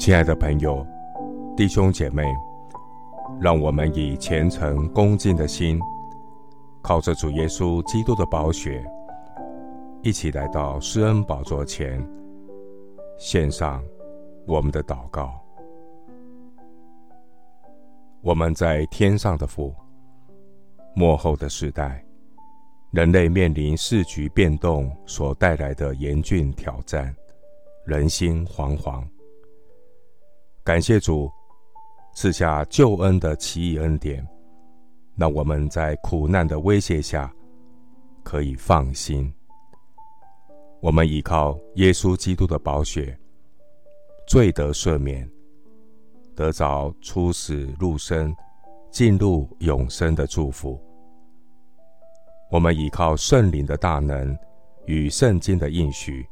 亲爱的朋友、弟兄姐妹，让我们以虔诚恭敬的心，靠着主耶稣基督的宝血，一起来到施恩宝座前，献上我们的祷告。我们在天上的父，末后的时代，人类面临世局变动所带来的严峻挑战，人心惶惶。感谢主赐下救恩的奇异恩典，让我们在苦难的威胁下可以放心。我们依靠耶稣基督的宝血，罪得赦免，得着出死入生、进入永生的祝福。我们依靠圣灵的大能与圣经的应许，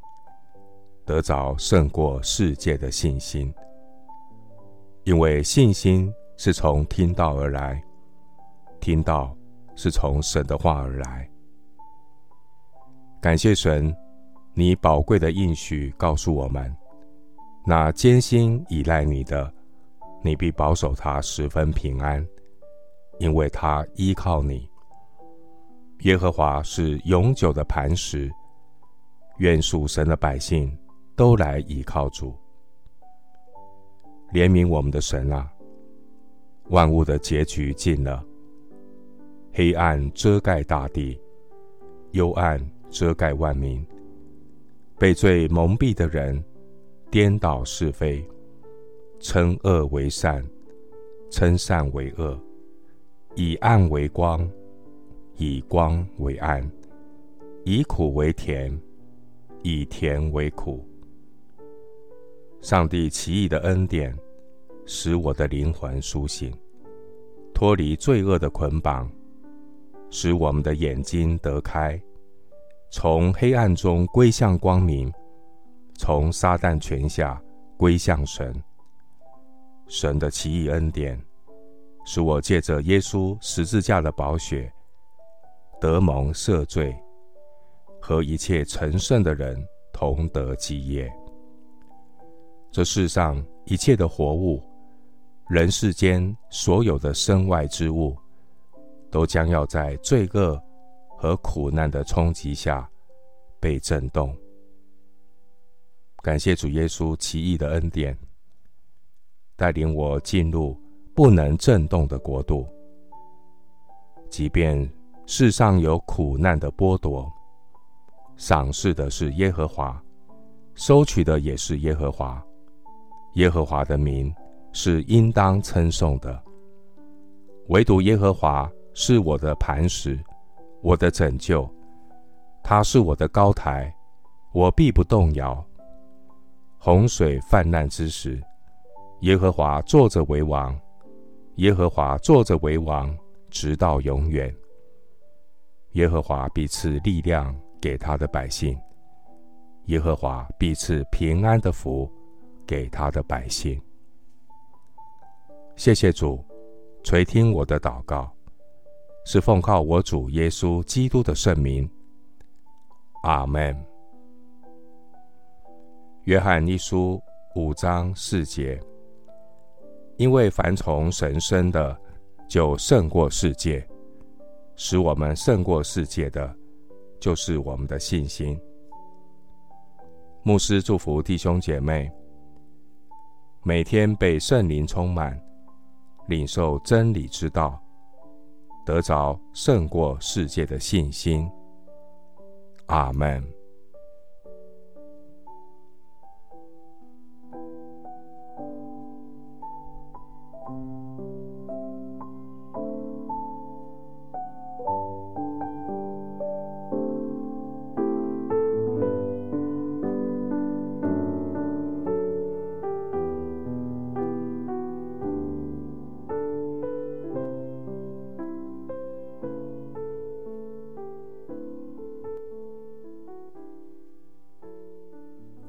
得着胜过世界的信心。因为信心是从听道而来，听到是从神的话而来。感谢神，你宝贵的应许告诉我们：那艰辛倚赖你的，你必保守他十分平安，因为他依靠你。耶和华是永久的磐石，愿属神的百姓都来倚靠主。怜悯我们的神啊！万物的结局近了，黑暗遮盖大地，幽暗遮盖万民。被罪蒙蔽的人，颠倒是非，称恶为善，称善为恶，以暗为光，以光为暗，以苦为甜，以甜为苦。上帝奇异的恩典，使我的灵魂苏醒，脱离罪恶的捆绑，使我们的眼睛得开，从黑暗中归向光明，从撒旦权下归向神。神的奇异恩典，使我借着耶稣十字架的宝血，得蒙赦罪，和一切成圣的人同得基业。这世上一切的活物，人世间所有的身外之物，都将要在罪恶和苦难的冲击下被震动。感谢主耶稣奇异的恩典，带领我进入不能震动的国度。即便世上有苦难的剥夺，赏赐的是耶和华，收取的也是耶和华。耶和华的名是应当称颂的，唯独耶和华是我的磐石，我的拯救，他是我的高台，我必不动摇。洪水泛滥之时，耶和华坐着为王，耶和华坐着为王，直到永远。耶和华必赐力量给他的百姓，耶和华必赐平安的福。给他的百姓，谢谢主垂听我的祷告，是奉靠我主耶稣基督的圣名。阿门。约翰一书五章四节，因为凡从神生的，就胜过世界；使我们胜过世界的，就是我们的信心。牧师祝福弟兄姐妹。每天被圣灵充满，领受真理之道，得着胜过世界的信心。阿门。